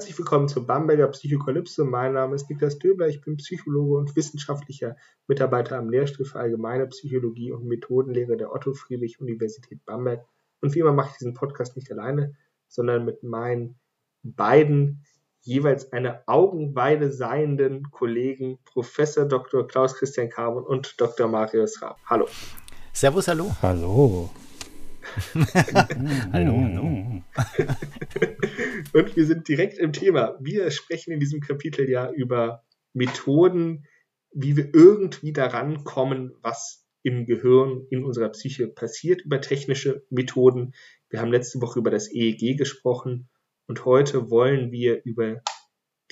Herzlich willkommen zur Bamberger Psychokalypse. Mein Name ist Niklas Döbler, ich bin Psychologe und wissenschaftlicher Mitarbeiter am Lehrstuhl für Allgemeine Psychologie und Methodenlehre der Otto-Friedrich-Universität Bamberg. Und wie immer mache ich diesen Podcast nicht alleine, sondern mit meinen beiden jeweils eine Augenweide seienden Kollegen Professor Dr. Klaus Christian Carbon und Dr. Marius Raab. Hallo. Servus, hallo. Hallo. hallo, hallo. Und wir sind direkt im Thema. Wir sprechen in diesem Kapitel ja über Methoden, wie wir irgendwie daran kommen, was im Gehirn, in unserer Psyche passiert, über technische Methoden. Wir haben letzte Woche über das EEG gesprochen und heute wollen wir über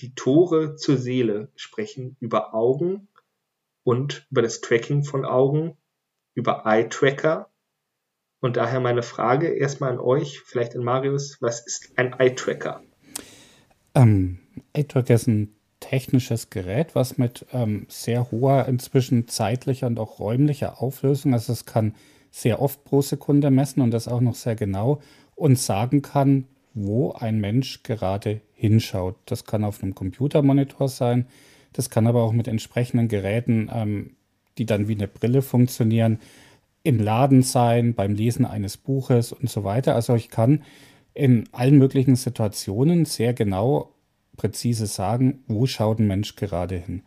die Tore zur Seele sprechen, über Augen und über das Tracking von Augen, über Eye-Tracker und daher meine Frage erstmal an euch, vielleicht an Marius, was ist ein Eye-Tracker? Ähm, Eye-Tracker ist ein technisches Gerät, was mit ähm, sehr hoher, inzwischen zeitlicher und auch räumlicher Auflösung, also es kann sehr oft pro Sekunde messen und das auch noch sehr genau und sagen kann, wo ein Mensch gerade hinschaut. Das kann auf einem Computermonitor sein, das kann aber auch mit entsprechenden Geräten, ähm, die dann wie eine Brille funktionieren, im Laden sein, beim Lesen eines Buches und so weiter. Also ich kann in allen möglichen Situationen sehr genau, präzise sagen, wo schaut ein Mensch gerade hin.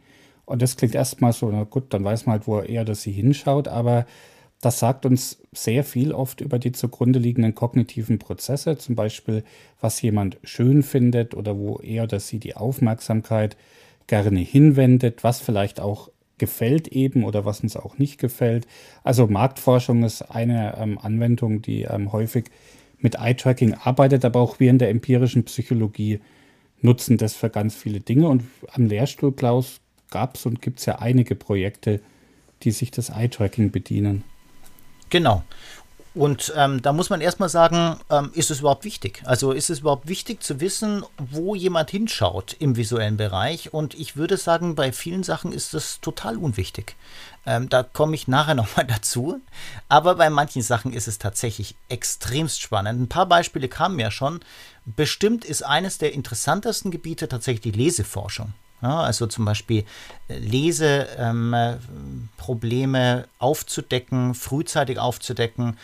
Und das klingt erstmal so, na gut, dann weiß man halt, wo er oder sie hinschaut, aber das sagt uns sehr viel oft über die zugrunde liegenden kognitiven Prozesse, zum Beispiel, was jemand schön findet oder wo er oder sie die Aufmerksamkeit gerne hinwendet, was vielleicht auch gefällt eben oder was uns auch nicht gefällt. Also Marktforschung ist eine ähm, Anwendung, die ähm, häufig mit Eye-Tracking arbeitet, aber auch wir in der empirischen Psychologie nutzen das für ganz viele Dinge. Und am Lehrstuhl, Klaus, gab es und gibt es ja einige Projekte, die sich das Eye-Tracking bedienen. Genau. Und ähm, da muss man erstmal sagen, ähm, ist es überhaupt wichtig? Also ist es überhaupt wichtig zu wissen, wo jemand hinschaut im visuellen Bereich? Und ich würde sagen, bei vielen Sachen ist das total unwichtig. Ähm, da komme ich nachher nochmal dazu. Aber bei manchen Sachen ist es tatsächlich extremst spannend. Ein paar Beispiele kamen ja schon. Bestimmt ist eines der interessantesten Gebiete tatsächlich die Leseforschung. Ja, also zum Beispiel äh, Leseprobleme ähm, aufzudecken, frühzeitig aufzudecken,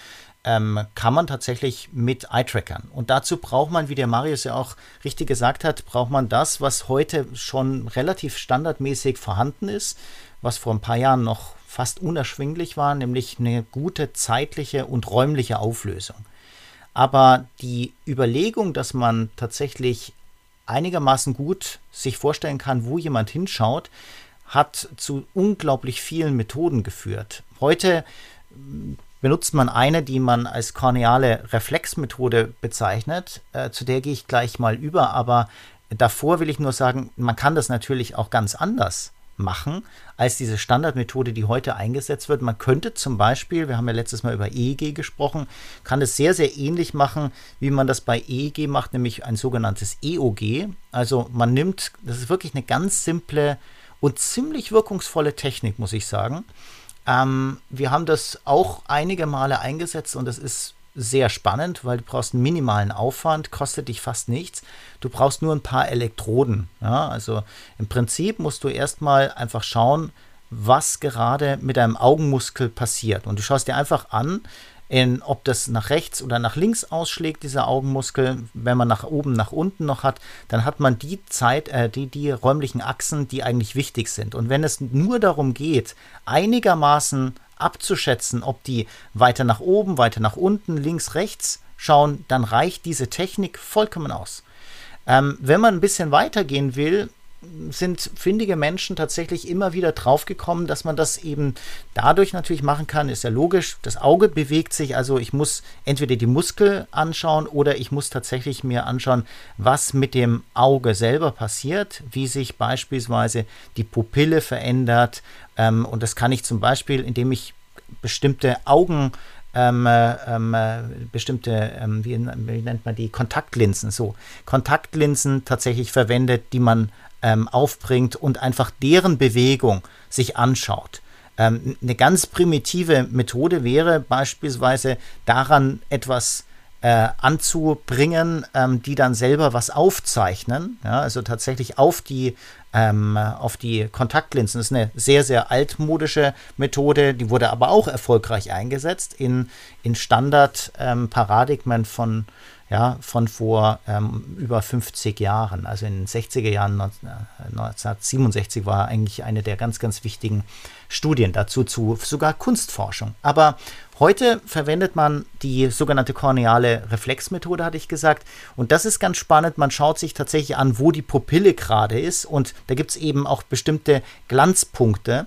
ähm, kann man tatsächlich mit Eye-Trackern. Und dazu braucht man, wie der Marius ja auch richtig gesagt hat, braucht man das, was heute schon relativ standardmäßig vorhanden ist, was vor ein paar Jahren noch fast unerschwinglich war, nämlich eine gute zeitliche und räumliche Auflösung. Aber die Überlegung, dass man tatsächlich einigermaßen gut sich vorstellen kann, wo jemand hinschaut, hat zu unglaublich vielen Methoden geführt. Heute hm, benutzt man eine, die man als korneale Reflexmethode bezeichnet. Äh, zu der gehe ich gleich mal über, aber davor will ich nur sagen, man kann das natürlich auch ganz anders machen als diese Standardmethode, die heute eingesetzt wird. Man könnte zum Beispiel, wir haben ja letztes Mal über EEG gesprochen, kann es sehr, sehr ähnlich machen, wie man das bei EEG macht, nämlich ein sogenanntes EOG. Also man nimmt, das ist wirklich eine ganz simple und ziemlich wirkungsvolle Technik, muss ich sagen. Ähm, wir haben das auch einige Male eingesetzt und es ist sehr spannend, weil du brauchst einen minimalen Aufwand, kostet dich fast nichts. Du brauchst nur ein paar Elektroden. Ja? Also im Prinzip musst du erstmal einfach schauen, was gerade mit deinem Augenmuskel passiert. Und du schaust dir einfach an, in, ob das nach rechts oder nach links ausschlägt, dieser Augenmuskel. Wenn man nach oben, nach unten noch hat, dann hat man die Zeit, äh, die, die räumlichen Achsen, die eigentlich wichtig sind. Und wenn es nur darum geht, einigermaßen abzuschätzen, ob die weiter nach oben, weiter nach unten, links, rechts schauen, dann reicht diese Technik vollkommen aus. Ähm, wenn man ein bisschen weiter gehen will, sind findige Menschen tatsächlich immer wieder draufgekommen, dass man das eben dadurch natürlich machen kann, ist ja logisch. Das Auge bewegt sich, also ich muss entweder die Muskel anschauen oder ich muss tatsächlich mir anschauen, was mit dem Auge selber passiert, wie sich beispielsweise die Pupille verändert. Ähm, und das kann ich zum Beispiel, indem ich bestimmte Augen ähm, äh, ähm, äh, bestimmte, ähm, wie, wie, nennt man die, Kontaktlinsen, so, Kontaktlinsen tatsächlich verwendet, die man ähm, aufbringt und einfach deren Bewegung sich anschaut. Ähm, eine ganz primitive Methode wäre beispielsweise daran etwas äh, anzubringen, ähm, die dann selber was aufzeichnen, ja, also tatsächlich auf die ähm, auf die Kontaktlinsen. Das ist eine sehr, sehr altmodische Methode, die wurde aber auch erfolgreich eingesetzt in, in Standardparadigmen ähm, von, ja, von vor ähm, über 50 Jahren. Also in den 60er Jahren, 1967 war eigentlich eine der ganz, ganz wichtigen Studien dazu zu sogar Kunstforschung. Aber heute verwendet man die sogenannte korneale Reflexmethode, hatte ich gesagt. Und das ist ganz spannend. Man schaut sich tatsächlich an, wo die Pupille gerade ist. Und da gibt es eben auch bestimmte Glanzpunkte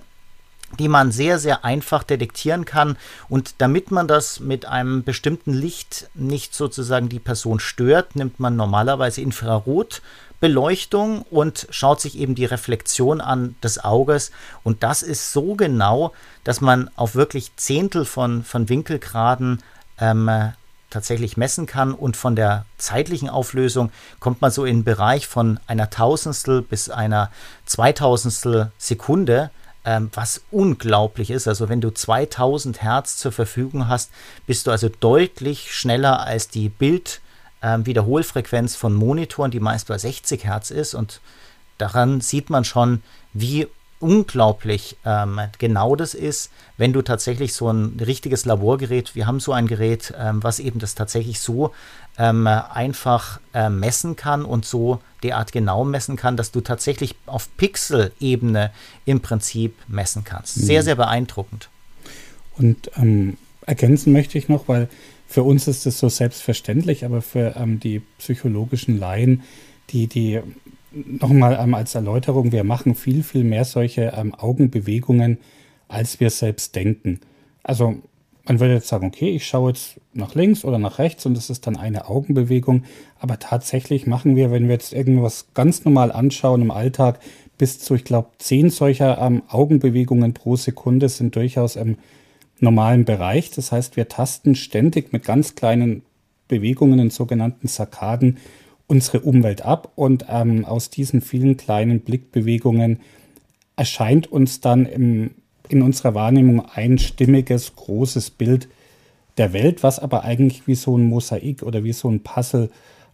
die man sehr, sehr einfach detektieren kann. Und damit man das mit einem bestimmten Licht nicht sozusagen die Person stört, nimmt man normalerweise Infrarot Beleuchtung und schaut sich eben die Reflexion an des Auges. Und das ist so genau, dass man auf wirklich Zehntel von, von Winkelgraden ähm, tatsächlich messen kann. Und von der zeitlichen Auflösung kommt man so in den Bereich von einer Tausendstel bis einer Zweitausendstel Sekunde. Ähm, was unglaublich ist. Also wenn du 2000 Hertz zur Verfügung hast, bist du also deutlich schneller als die Bild- ähm, von Monitoren, die meist bei 60 Hertz ist. Und daran sieht man schon, wie unglaublich ähm, genau das ist, wenn du tatsächlich so ein richtiges Laborgerät, wir haben so ein Gerät, ähm, was eben das tatsächlich so ähm, einfach äh, messen kann und so derart genau messen kann, dass du tatsächlich auf Pixel-Ebene im Prinzip messen kannst. Sehr, mhm. sehr beeindruckend. Und ähm, ergänzen möchte ich noch, weil für uns ist es so selbstverständlich, aber für ähm, die psychologischen Laien, die, die nochmal ähm, als Erläuterung, wir machen viel, viel mehr solche ähm, Augenbewegungen, als wir selbst denken. Also man würde jetzt sagen, okay, ich schaue jetzt nach links oder nach rechts und das ist dann eine Augenbewegung. Aber tatsächlich machen wir, wenn wir jetzt irgendwas ganz normal anschauen im Alltag, bis zu, ich glaube, zehn solcher ähm, Augenbewegungen pro Sekunde sind durchaus ähm, normalen Bereich. Das heißt, wir tasten ständig mit ganz kleinen Bewegungen in sogenannten Sarkaden unsere Umwelt ab und ähm, aus diesen vielen kleinen Blickbewegungen erscheint uns dann im, in unserer Wahrnehmung ein stimmiges, großes Bild der Welt, was aber eigentlich wie so ein Mosaik oder wie so ein Puzzle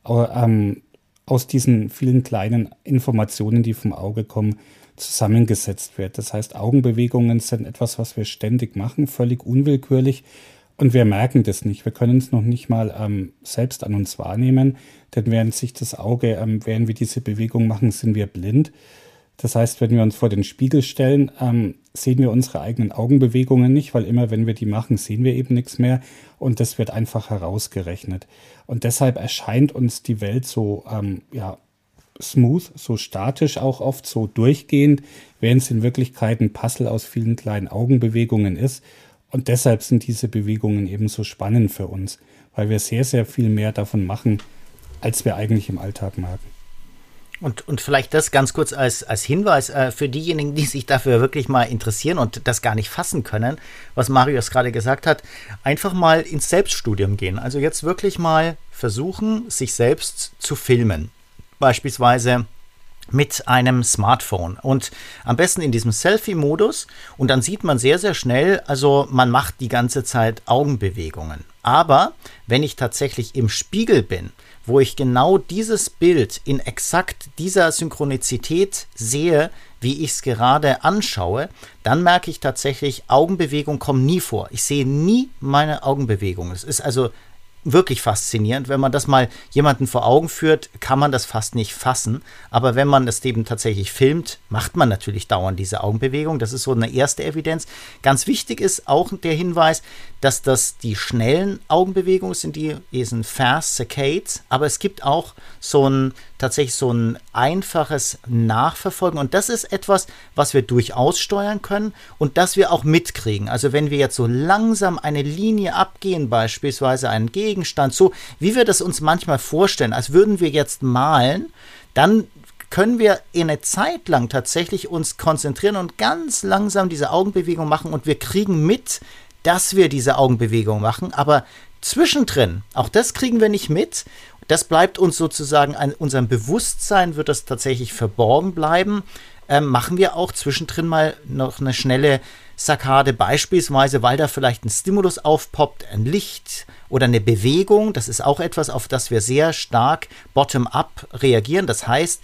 ähm, aus diesen vielen kleinen Informationen, die vom Auge kommen, zusammengesetzt wird. Das heißt, Augenbewegungen sind etwas, was wir ständig machen, völlig unwillkürlich. Und wir merken das nicht. Wir können es noch nicht mal ähm, selbst an uns wahrnehmen, denn während sich das Auge, ähm, während wir diese Bewegung machen, sind wir blind. Das heißt, wenn wir uns vor den Spiegel stellen, ähm, sehen wir unsere eigenen Augenbewegungen nicht, weil immer wenn wir die machen, sehen wir eben nichts mehr und das wird einfach herausgerechnet. Und deshalb erscheint uns die Welt so ähm, ja, smooth, so statisch auch oft, so durchgehend, während es in Wirklichkeit ein Puzzle aus vielen kleinen Augenbewegungen ist. Und deshalb sind diese Bewegungen eben so spannend für uns, weil wir sehr, sehr viel mehr davon machen, als wir eigentlich im Alltag merken. Und, und vielleicht das ganz kurz als, als Hinweis äh, für diejenigen, die sich dafür wirklich mal interessieren und das gar nicht fassen können, was Marius gerade gesagt hat, einfach mal ins Selbststudium gehen. Also jetzt wirklich mal versuchen, sich selbst zu filmen beispielsweise mit einem Smartphone und am besten in diesem Selfie-Modus und dann sieht man sehr, sehr schnell, also man macht die ganze Zeit Augenbewegungen. Aber wenn ich tatsächlich im Spiegel bin, wo ich genau dieses Bild in exakt dieser Synchronizität sehe, wie ich es gerade anschaue, dann merke ich tatsächlich, Augenbewegung kommt nie vor. Ich sehe nie meine Augenbewegung. Es ist also wirklich faszinierend. Wenn man das mal jemanden vor Augen führt, kann man das fast nicht fassen. Aber wenn man es eben tatsächlich filmt, macht man natürlich dauernd diese Augenbewegung. Das ist so eine erste Evidenz. Ganz wichtig ist auch der Hinweis, dass das die schnellen Augenbewegungen sind, die sind Fast Saccades, aber es gibt auch so ein tatsächlich so ein einfaches Nachverfolgen und das ist etwas, was wir durchaus steuern können und das wir auch mitkriegen. Also wenn wir jetzt so langsam eine Linie abgehen, beispielsweise einen Gegenstand, so wie wir das uns manchmal vorstellen, als würden wir jetzt malen, dann können wir eine Zeit lang tatsächlich uns konzentrieren und ganz langsam diese Augenbewegung machen und wir kriegen mit, dass wir diese Augenbewegung machen, aber zwischendrin, auch das kriegen wir nicht mit. Das bleibt uns sozusagen an unserem Bewusstsein, wird das tatsächlich verborgen bleiben. Ähm, machen wir auch zwischendrin mal noch eine schnelle Saccade, beispielsweise, weil da vielleicht ein Stimulus aufpoppt, ein Licht oder eine Bewegung. Das ist auch etwas, auf das wir sehr stark bottom-up reagieren. Das heißt,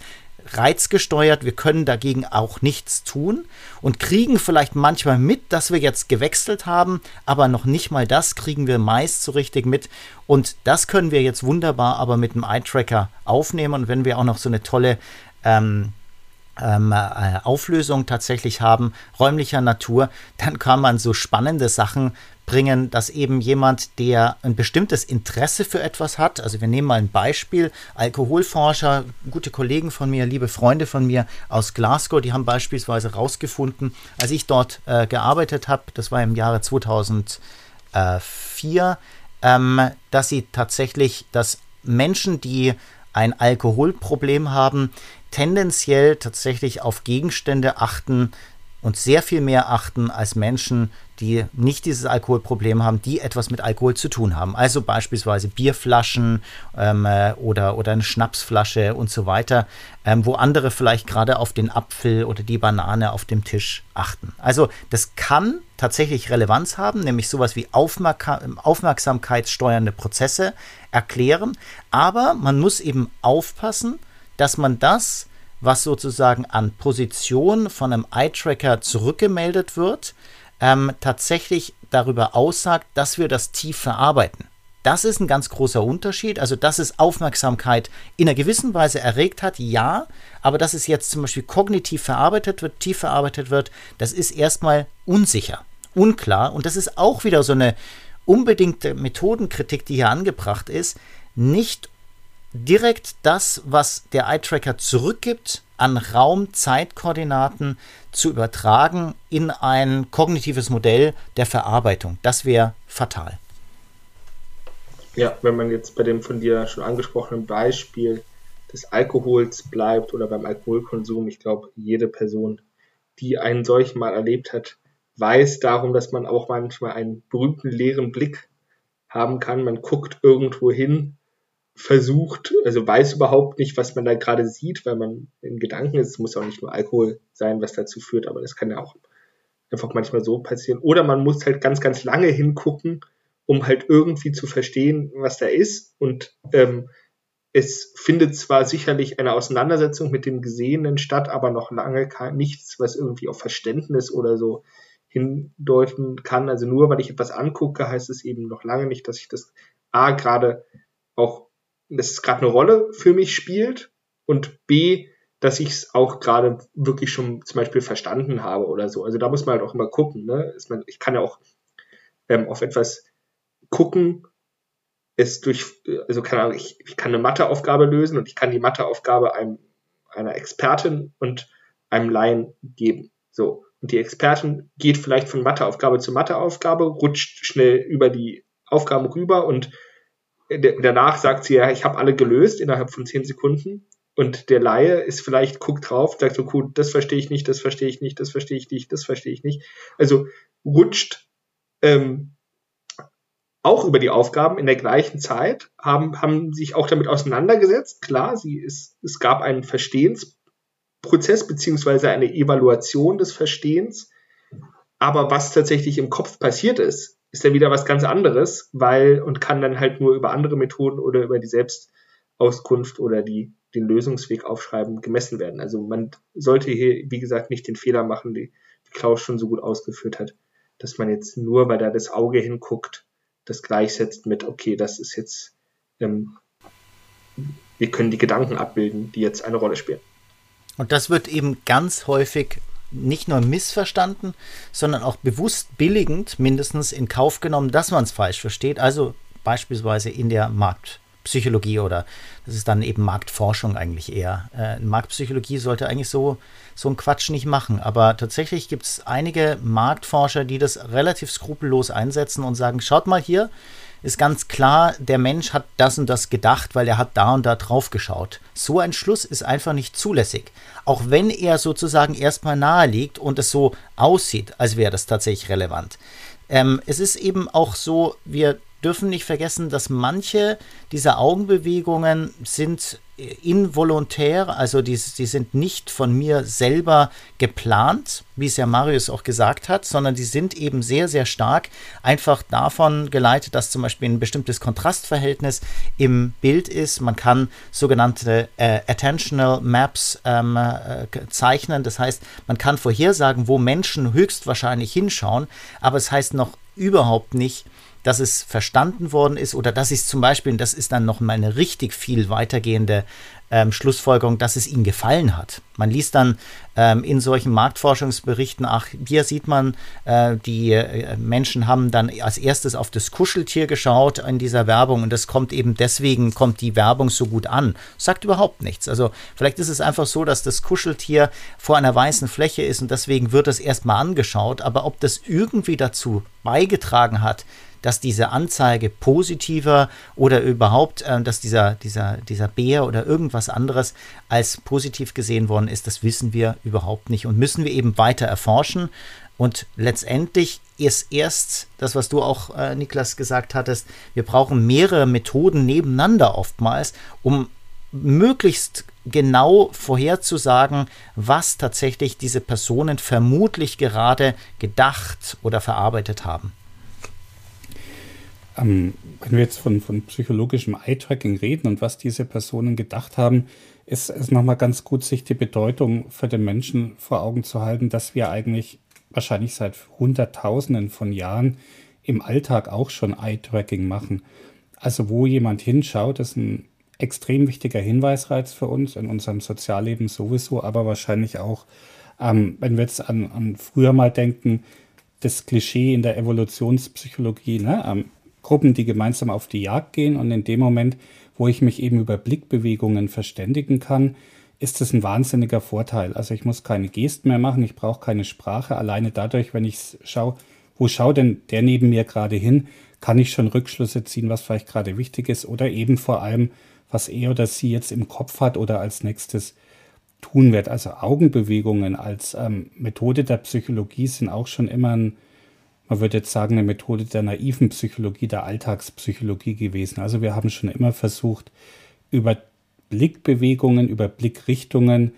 reizgesteuert, wir können dagegen auch nichts tun und kriegen vielleicht manchmal mit, dass wir jetzt gewechselt haben, aber noch nicht mal das kriegen wir meist so richtig mit und das können wir jetzt wunderbar aber mit dem Eye-Tracker aufnehmen und wenn wir auch noch so eine tolle ähm, ähm, äh, Auflösung tatsächlich haben, räumlicher Natur, dann kann man so spannende Sachen bringen, dass eben jemand, der ein bestimmtes Interesse für etwas hat, also wir nehmen mal ein Beispiel, Alkoholforscher, gute Kollegen von mir, liebe Freunde von mir aus Glasgow, die haben beispielsweise herausgefunden, als ich dort äh, gearbeitet habe, das war im Jahre 2004, ähm, dass sie tatsächlich, dass Menschen, die ein Alkoholproblem haben, tendenziell tatsächlich auf Gegenstände achten und sehr viel mehr achten als Menschen, die nicht dieses Alkoholproblem haben, die etwas mit Alkohol zu tun haben. Also beispielsweise Bierflaschen ähm, äh, oder, oder eine Schnapsflasche und so weiter, ähm, wo andere vielleicht gerade auf den Apfel oder die Banane auf dem Tisch achten. Also das kann tatsächlich Relevanz haben, nämlich sowas wie Aufmerk aufmerksamkeitssteuernde Prozesse erklären. Aber man muss eben aufpassen, dass man das, was sozusagen an Position von einem Eye-Tracker zurückgemeldet wird, ähm, tatsächlich darüber aussagt, dass wir das tief verarbeiten. Das ist ein ganz großer Unterschied. Also, dass es Aufmerksamkeit in einer gewissen Weise erregt hat, ja, aber dass es jetzt zum Beispiel kognitiv verarbeitet wird, tief verarbeitet wird, das ist erstmal unsicher, unklar. Und das ist auch wieder so eine unbedingte Methodenkritik, die hier angebracht ist. Nicht direkt das, was der Eye-Tracker zurückgibt, an Raum-Zeit-Koordinaten zu übertragen in ein kognitives Modell der Verarbeitung. Das wäre fatal. Ja, wenn man jetzt bei dem von dir schon angesprochenen Beispiel des Alkohols bleibt oder beim Alkoholkonsum, ich glaube, jede Person, die einen solchen mal erlebt hat, weiß darum, dass man auch manchmal einen berühmten leeren Blick haben kann. Man guckt irgendwo hin versucht, also weiß überhaupt nicht, was man da gerade sieht, weil man in Gedanken ist. Es muss auch nicht nur Alkohol sein, was dazu führt, aber das kann ja auch einfach manchmal so passieren. Oder man muss halt ganz, ganz lange hingucken, um halt irgendwie zu verstehen, was da ist. Und ähm, es findet zwar sicherlich eine Auseinandersetzung mit dem Gesehenen statt, aber noch lange nichts, was irgendwie auf Verständnis oder so hindeuten kann. Also nur weil ich etwas angucke, heißt es eben noch lange nicht, dass ich das A gerade auch dass es gerade eine Rolle für mich spielt und B, dass ich es auch gerade wirklich schon zum Beispiel verstanden habe oder so. Also da muss man halt auch immer gucken. Ne? Ich kann ja auch ähm, auf etwas gucken, es durch, also keine Ahnung, ich, ich kann eine Matheaufgabe lösen und ich kann die Matheaufgabe einem, einer Expertin und einem Laien geben. So. Und die Expertin geht vielleicht von Matheaufgabe zu Matheaufgabe, rutscht schnell über die Aufgaben rüber und danach sagt sie ja, ich habe alle gelöst innerhalb von zehn Sekunden. Und der Laie ist vielleicht, guckt drauf, sagt so, gut, das verstehe ich nicht, das verstehe ich nicht, das verstehe ich nicht, das verstehe ich nicht. Also rutscht ähm, auch über die Aufgaben in der gleichen Zeit, haben, haben sich auch damit auseinandergesetzt. Klar, sie ist, es gab einen Verstehensprozess beziehungsweise eine Evaluation des Verstehens. Aber was tatsächlich im Kopf passiert ist, ist dann wieder was ganz anderes, weil und kann dann halt nur über andere Methoden oder über die Selbstauskunft oder die, den Lösungsweg aufschreiben gemessen werden. Also man sollte hier, wie gesagt, nicht den Fehler machen, die, die Klaus schon so gut ausgeführt hat, dass man jetzt nur, weil da das Auge hinguckt, das gleichsetzt mit, okay, das ist jetzt, ähm, wir können die Gedanken abbilden, die jetzt eine Rolle spielen. Und das wird eben ganz häufig nicht nur missverstanden, sondern auch bewusst billigend mindestens in Kauf genommen, dass man es falsch versteht. Also beispielsweise in der Marktpsychologie oder das ist dann eben Marktforschung eigentlich eher. Äh, Marktpsychologie sollte eigentlich so, so einen Quatsch nicht machen. Aber tatsächlich gibt es einige Marktforscher, die das relativ skrupellos einsetzen und sagen, schaut mal hier, ist ganz klar, der Mensch hat das und das gedacht, weil er hat da und da drauf geschaut. So ein Schluss ist einfach nicht zulässig. Auch wenn er sozusagen erstmal nahe liegt und es so aussieht, als wäre das tatsächlich relevant. Ähm, es ist eben auch so, wir dürfen nicht vergessen, dass manche dieser Augenbewegungen sind involontär, also die, die sind nicht von mir selber geplant, wie es ja Marius auch gesagt hat, sondern die sind eben sehr, sehr stark einfach davon geleitet, dass zum Beispiel ein bestimmtes Kontrastverhältnis im Bild ist. Man kann sogenannte äh, Attentional Maps ähm, äh, zeichnen, das heißt, man kann vorhersagen, wo Menschen höchstwahrscheinlich hinschauen, aber es heißt noch überhaupt nicht, dass es verstanden worden ist oder dass es zum Beispiel, und das ist dann noch mal eine richtig viel weitergehende ähm, Schlussfolgerung, dass es ihnen gefallen hat. Man liest dann ähm, in solchen Marktforschungsberichten, ach, hier sieht man, äh, die äh, Menschen haben dann als erstes auf das Kuscheltier geschaut in dieser Werbung und das kommt eben deswegen, kommt die Werbung so gut an. Sagt überhaupt nichts. Also vielleicht ist es einfach so, dass das Kuscheltier vor einer weißen Fläche ist und deswegen wird es erstmal angeschaut, aber ob das irgendwie dazu beigetragen hat, dass diese Anzeige positiver oder überhaupt, äh, dass dieser, dieser, dieser Bär oder irgendwas anderes als positiv gesehen worden ist, das wissen wir überhaupt nicht und müssen wir eben weiter erforschen. Und letztendlich ist erst das, was du auch, äh, Niklas, gesagt hattest, wir brauchen mehrere Methoden nebeneinander oftmals, um möglichst genau vorherzusagen, was tatsächlich diese Personen vermutlich gerade gedacht oder verarbeitet haben. Ähm, wenn wir jetzt von, von psychologischem Eye-Tracking reden und was diese Personen gedacht haben, ist es nochmal ganz gut, sich die Bedeutung für den Menschen vor Augen zu halten, dass wir eigentlich wahrscheinlich seit Hunderttausenden von Jahren im Alltag auch schon Eye-Tracking machen. Also wo jemand hinschaut, ist ein extrem wichtiger Hinweisreiz für uns in unserem Sozialleben sowieso, aber wahrscheinlich auch, ähm, wenn wir jetzt an, an früher mal denken, das Klischee in der Evolutionspsychologie, ne? Ähm, Gruppen, die gemeinsam auf die Jagd gehen. Und in dem Moment, wo ich mich eben über Blickbewegungen verständigen kann, ist das ein wahnsinniger Vorteil. Also ich muss keine Gesten mehr machen, ich brauche keine Sprache. Alleine dadurch, wenn ich schaue, wo schaut denn der neben mir gerade hin, kann ich schon Rückschlüsse ziehen, was vielleicht gerade wichtig ist oder eben vor allem, was er oder sie jetzt im Kopf hat oder als nächstes tun wird. Also Augenbewegungen als ähm, Methode der Psychologie sind auch schon immer ein man würde jetzt sagen, eine Methode der naiven Psychologie, der Alltagspsychologie gewesen. Also wir haben schon immer versucht, über Blickbewegungen, über Blickrichtungen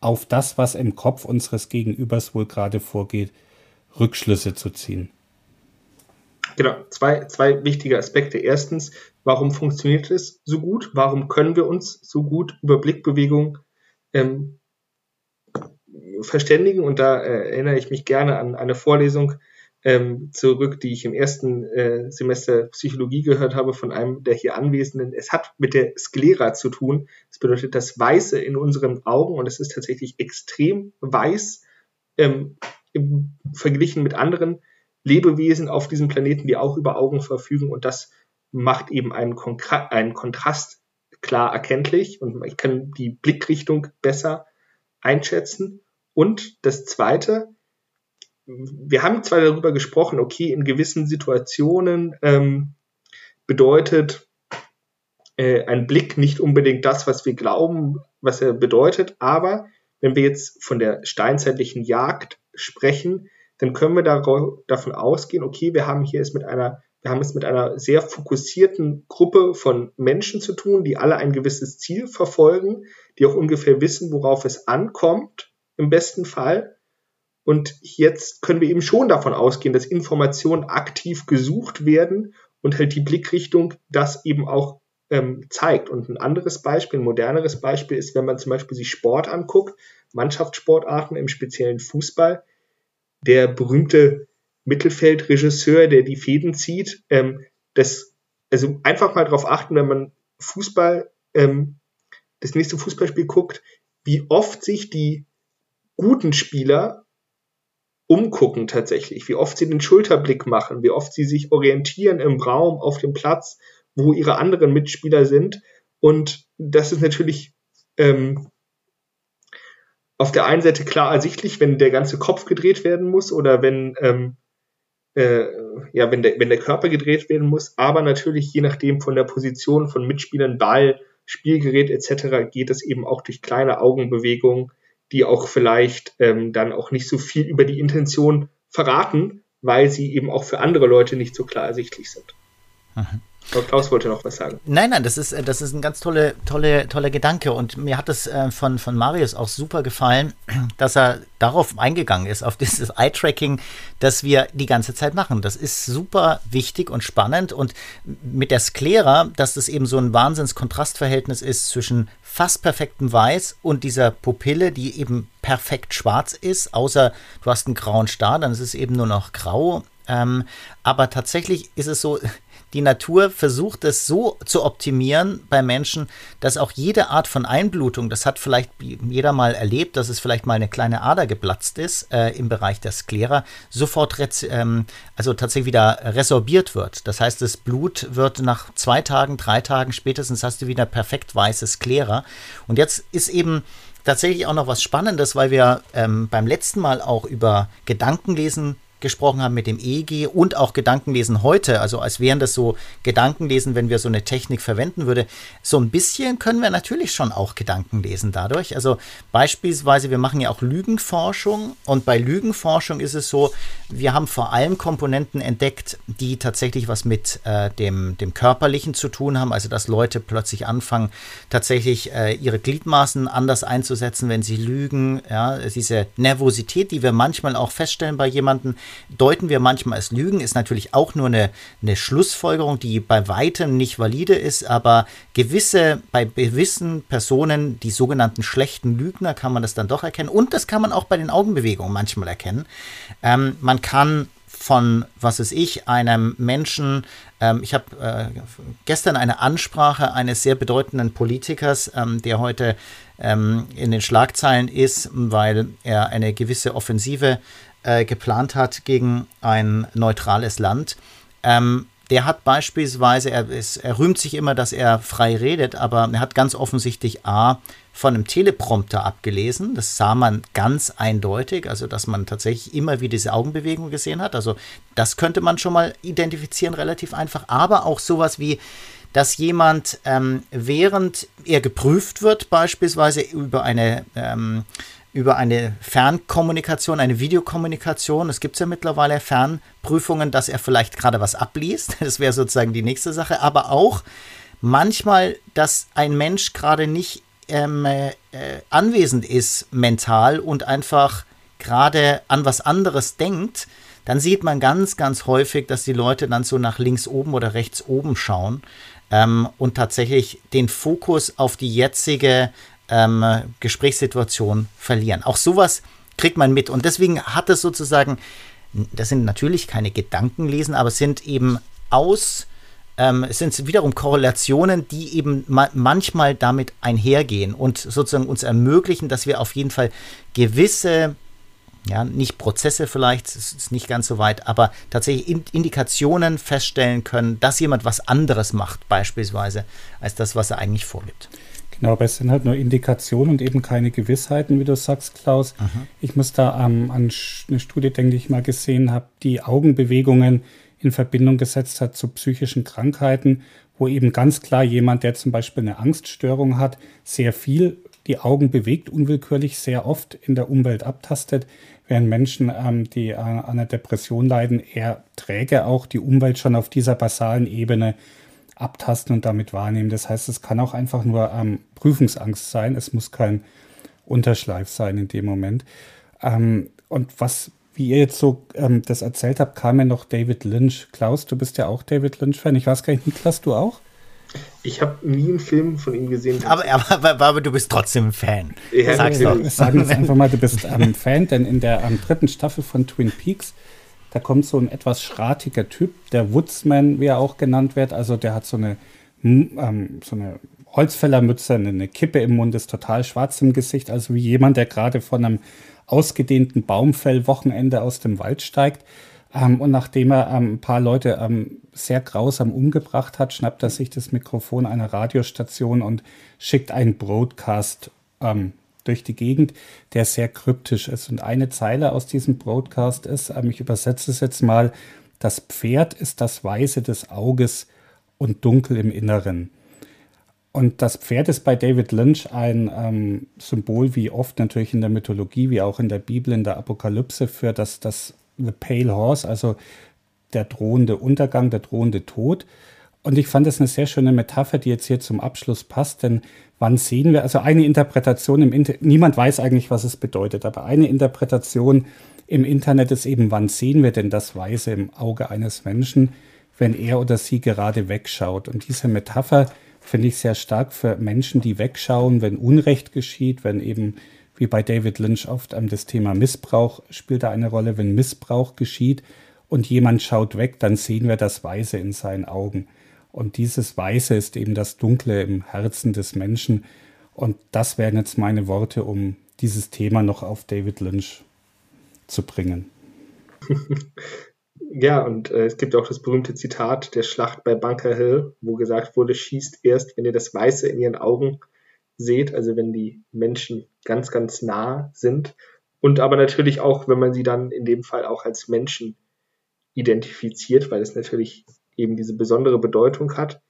auf das, was im Kopf unseres Gegenübers wohl gerade vorgeht, Rückschlüsse zu ziehen. Genau, zwei, zwei wichtige Aspekte. Erstens, warum funktioniert es so gut? Warum können wir uns so gut über Blickbewegung ähm, verständigen? Und da äh, erinnere ich mich gerne an eine Vorlesung ähm, zurück, die ich im ersten äh, Semester Psychologie gehört habe von einem der hier Anwesenden. Es hat mit der Sklera zu tun. Das bedeutet das Weiße in unseren Augen und es ist tatsächlich extrem weiß ähm, im, verglichen mit anderen Lebewesen auf diesem Planeten, die auch über Augen verfügen und das macht eben einen, Konkra einen Kontrast klar erkenntlich und ich kann die Blickrichtung besser einschätzen. Und das Zweite, wir haben zwar darüber gesprochen, okay, in gewissen Situationen ähm, bedeutet äh, ein Blick nicht unbedingt das, was wir glauben, was er bedeutet, aber wenn wir jetzt von der steinzeitlichen Jagd sprechen, dann können wir davon ausgehen, okay, wir haben hier es mit einer, wir haben es mit einer sehr fokussierten Gruppe von Menschen zu tun, die alle ein gewisses Ziel verfolgen, die auch ungefähr wissen, worauf es ankommt, im besten Fall. Und jetzt können wir eben schon davon ausgehen, dass Informationen aktiv gesucht werden und halt die Blickrichtung das eben auch ähm, zeigt. Und ein anderes Beispiel, ein moderneres Beispiel ist, wenn man zum Beispiel sich Sport anguckt, Mannschaftssportarten, im speziellen Fußball, der berühmte Mittelfeldregisseur, der die Fäden zieht, ähm, das, also einfach mal darauf achten, wenn man Fußball, ähm, das nächste Fußballspiel guckt, wie oft sich die guten Spieler umgucken tatsächlich, wie oft sie den Schulterblick machen, wie oft sie sich orientieren im Raum, auf dem Platz, wo ihre anderen Mitspieler sind. Und das ist natürlich ähm, auf der einen Seite klar ersichtlich, wenn der ganze Kopf gedreht werden muss oder wenn ähm, äh, ja, wenn der, wenn der Körper gedreht werden muss, aber natürlich je nachdem von der Position von Mitspielern, Ball, Spielgerät etc. geht es eben auch durch kleine Augenbewegungen, die auch vielleicht ähm, dann auch nicht so viel über die Intention verraten, weil sie eben auch für andere Leute nicht so klar ersichtlich sind. Mhm. Aber Klaus wollte noch was sagen. Nein, nein, das ist, äh, das ist ein ganz tolle, tolle, toller Gedanke. Und mir hat es äh, von, von Marius auch super gefallen, dass er darauf eingegangen ist, auf dieses Eye-Tracking, das wir die ganze Zeit machen. Das ist super wichtig und spannend. Und mit der Sklera, dass das eben so ein Wahnsinns-Kontrastverhältnis ist zwischen fast perfektem Weiß und dieser Pupille, die eben perfekt schwarz ist, außer du hast einen grauen Star, dann ist es eben nur noch grau. Ähm, aber tatsächlich ist es so, die Natur versucht es so zu optimieren bei Menschen, dass auch jede Art von Einblutung, das hat vielleicht jeder mal erlebt, dass es vielleicht mal eine kleine Ader geplatzt ist äh, im Bereich der Sklera, sofort ähm, also tatsächlich wieder resorbiert wird. Das heißt, das Blut wird nach zwei Tagen, drei Tagen spätestens hast du wieder perfekt weißes Sklera. Und jetzt ist eben tatsächlich auch noch was Spannendes, weil wir ähm, beim letzten Mal auch über Gedankenlesen gesprochen haben mit dem EEG und auch Gedankenlesen heute, also als wären das so Gedankenlesen, wenn wir so eine Technik verwenden würde. So ein bisschen können wir natürlich schon auch Gedanken lesen dadurch. Also beispielsweise, wir machen ja auch Lügenforschung und bei Lügenforschung ist es so, wir haben vor allem Komponenten entdeckt, die tatsächlich was mit äh, dem, dem Körperlichen zu tun haben, also dass Leute plötzlich anfangen, tatsächlich äh, ihre Gliedmaßen anders einzusetzen, wenn sie lügen. Ja, diese Nervosität, die wir manchmal auch feststellen bei jemandem, deuten wir manchmal als Lügen, ist natürlich auch nur eine, eine Schlussfolgerung, die bei weitem nicht valide ist, aber gewisse, bei gewissen Personen, die sogenannten schlechten Lügner, kann man das dann doch erkennen. Und das kann man auch bei den Augenbewegungen manchmal erkennen. Ähm, man kann von, was ist ich, einem Menschen, ähm, ich habe äh, gestern eine Ansprache eines sehr bedeutenden Politikers, ähm, der heute ähm, in den Schlagzeilen ist, weil er eine gewisse Offensive äh, geplant hat gegen ein neutrales Land. Ähm, der hat beispielsweise, er, ist, er rühmt sich immer, dass er frei redet, aber er hat ganz offensichtlich A von einem Teleprompter abgelesen. Das sah man ganz eindeutig, also dass man tatsächlich immer wieder diese Augenbewegung gesehen hat. Also das könnte man schon mal identifizieren, relativ einfach. Aber auch sowas wie, dass jemand, ähm, während er geprüft wird, beispielsweise über eine ähm, über eine Fernkommunikation, eine Videokommunikation. Es gibt ja mittlerweile Fernprüfungen, dass er vielleicht gerade was abliest. Das wäre sozusagen die nächste Sache. Aber auch manchmal, dass ein Mensch gerade nicht ähm, äh, anwesend ist mental und einfach gerade an was anderes denkt, dann sieht man ganz, ganz häufig, dass die Leute dann so nach links oben oder rechts oben schauen ähm, und tatsächlich den Fokus auf die jetzige ähm, Gesprächssituation verlieren. Auch sowas kriegt man mit. Und deswegen hat es sozusagen, das sind natürlich keine Gedankenlesen, aber es sind eben aus, ähm, es sind wiederum Korrelationen, die eben ma manchmal damit einhergehen und sozusagen uns ermöglichen, dass wir auf jeden Fall gewisse ja, nicht Prozesse vielleicht, es ist nicht ganz so weit, aber tatsächlich Indikationen feststellen können, dass jemand was anderes macht, beispielsweise, als das, was er eigentlich vorgibt. Genau, aber es sind halt nur Indikationen und eben keine Gewissheiten, wie du sagst, Klaus. Aha. Ich muss da ähm, an eine Studie denken, die ich mal gesehen habe, die Augenbewegungen in Verbindung gesetzt hat zu psychischen Krankheiten, wo eben ganz klar jemand, der zum Beispiel eine Angststörung hat, sehr viel die Augen bewegt, unwillkürlich sehr oft in der Umwelt abtastet, während Menschen, ähm, die an einer Depression leiden, eher träge auch die Umwelt schon auf dieser basalen Ebene abtasten und damit wahrnehmen. Das heißt, es kann auch einfach nur ähm, Prüfungsangst sein. Es muss kein Unterschleif sein in dem Moment. Ähm, und was, wie ihr jetzt so ähm, das erzählt habt, kam ja noch David Lynch. Klaus, du bist ja auch David Lynch-Fan. Ich weiß gar nicht, Niklas, du auch? Ich habe nie einen Film von ihm gesehen. Aber, aber, aber, du bist trotzdem ein Fan. Ja, Sag's doch. Sagen wir einfach mal, du bist ähm, Fan, denn in der ähm, dritten Staffel von Twin Peaks Da kommt so ein etwas schratiger Typ, der Woodsman, wie er auch genannt wird. Also der hat so eine, ähm, so eine Holzfällermütze, eine Kippe im Mund, ist total schwarz im Gesicht. Also wie jemand, der gerade von einem ausgedehnten Baumfell-Wochenende aus dem Wald steigt. Ähm, und nachdem er ähm, ein paar Leute ähm, sehr grausam umgebracht hat, schnappt er sich das Mikrofon einer Radiostation und schickt einen Broadcast ähm, durch die Gegend, der sehr kryptisch ist. Und eine Zeile aus diesem Broadcast ist, ähm, ich übersetze es jetzt mal, das Pferd ist das Weiße des Auges und dunkel im Inneren. Und das Pferd ist bei David Lynch ein ähm, Symbol, wie oft natürlich in der Mythologie, wie auch in der Bibel, in der Apokalypse, für das, das The Pale Horse, also der drohende Untergang, der drohende Tod. Und ich fand das eine sehr schöne Metapher, die jetzt hier zum Abschluss passt, denn wann sehen wir, also eine Interpretation im Internet, niemand weiß eigentlich, was es bedeutet, aber eine Interpretation im Internet ist eben, wann sehen wir denn das Weiße im Auge eines Menschen, wenn er oder sie gerade wegschaut. Und diese Metapher finde ich sehr stark für Menschen, die wegschauen, wenn Unrecht geschieht, wenn eben wie bei David Lynch oft das Thema Missbrauch spielt da eine Rolle. Wenn Missbrauch geschieht und jemand schaut weg, dann sehen wir das Weiße in seinen Augen. Und dieses Weiße ist eben das Dunkle im Herzen des Menschen. Und das wären jetzt meine Worte, um dieses Thema noch auf David Lynch zu bringen. Ja, und äh, es gibt auch das berühmte Zitat der Schlacht bei Bunker Hill, wo gesagt wurde, schießt erst, wenn ihr das Weiße in ihren Augen seht, also wenn die Menschen ganz, ganz nah sind. Und aber natürlich auch, wenn man sie dann in dem Fall auch als Menschen identifiziert, weil es natürlich eben diese besondere Bedeutung hat.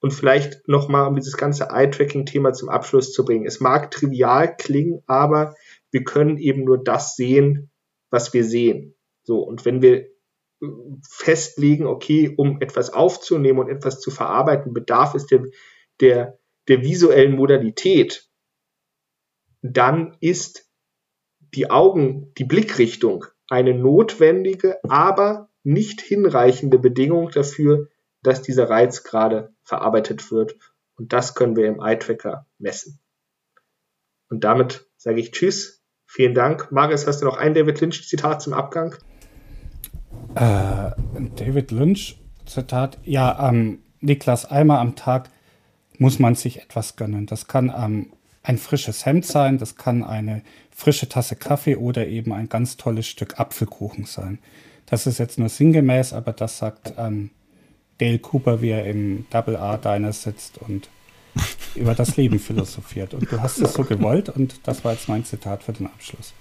Und vielleicht nochmal, um dieses ganze Eye-Tracking-Thema zum Abschluss zu bringen. Es mag trivial klingen, aber wir können eben nur das sehen, was wir sehen. So, und wenn wir äh, festlegen, okay, um etwas aufzunehmen und etwas zu verarbeiten, bedarf es der, der der visuellen Modalität, dann ist die Augen, die Blickrichtung eine notwendige, aber nicht hinreichende Bedingung dafür, dass dieser Reiz gerade verarbeitet wird. Und das können wir im Eye-Tracker messen. Und damit sage ich Tschüss. Vielen Dank. Marius, hast du noch ein David Lynch-Zitat zum Abgang? Äh, David Lynch-Zitat. Ja, ähm, Niklas, einmal am Tag muss man sich etwas gönnen. Das kann ähm, ein frisches Hemd sein, das kann eine frische Tasse Kaffee oder eben ein ganz tolles Stück Apfelkuchen sein. Das ist jetzt nur sinngemäß, aber das sagt ähm, Dale Cooper, wie er im Double R Diner sitzt und über das Leben philosophiert. Und du hast es so gewollt und das war jetzt mein Zitat für den Abschluss.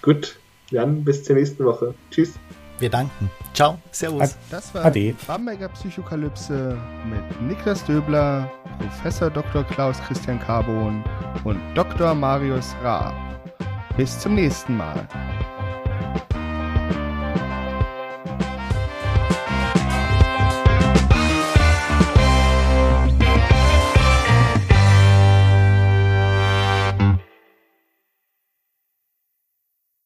Gut, dann bis zur nächsten Woche. Tschüss. Wir danken. Ciao, Servus. Das war Ade. Bamberger Psychokalypse mit Niklas Döbler, Professor Dr. Klaus Christian Carbon und Dr. Marius Raab. Bis zum nächsten Mal.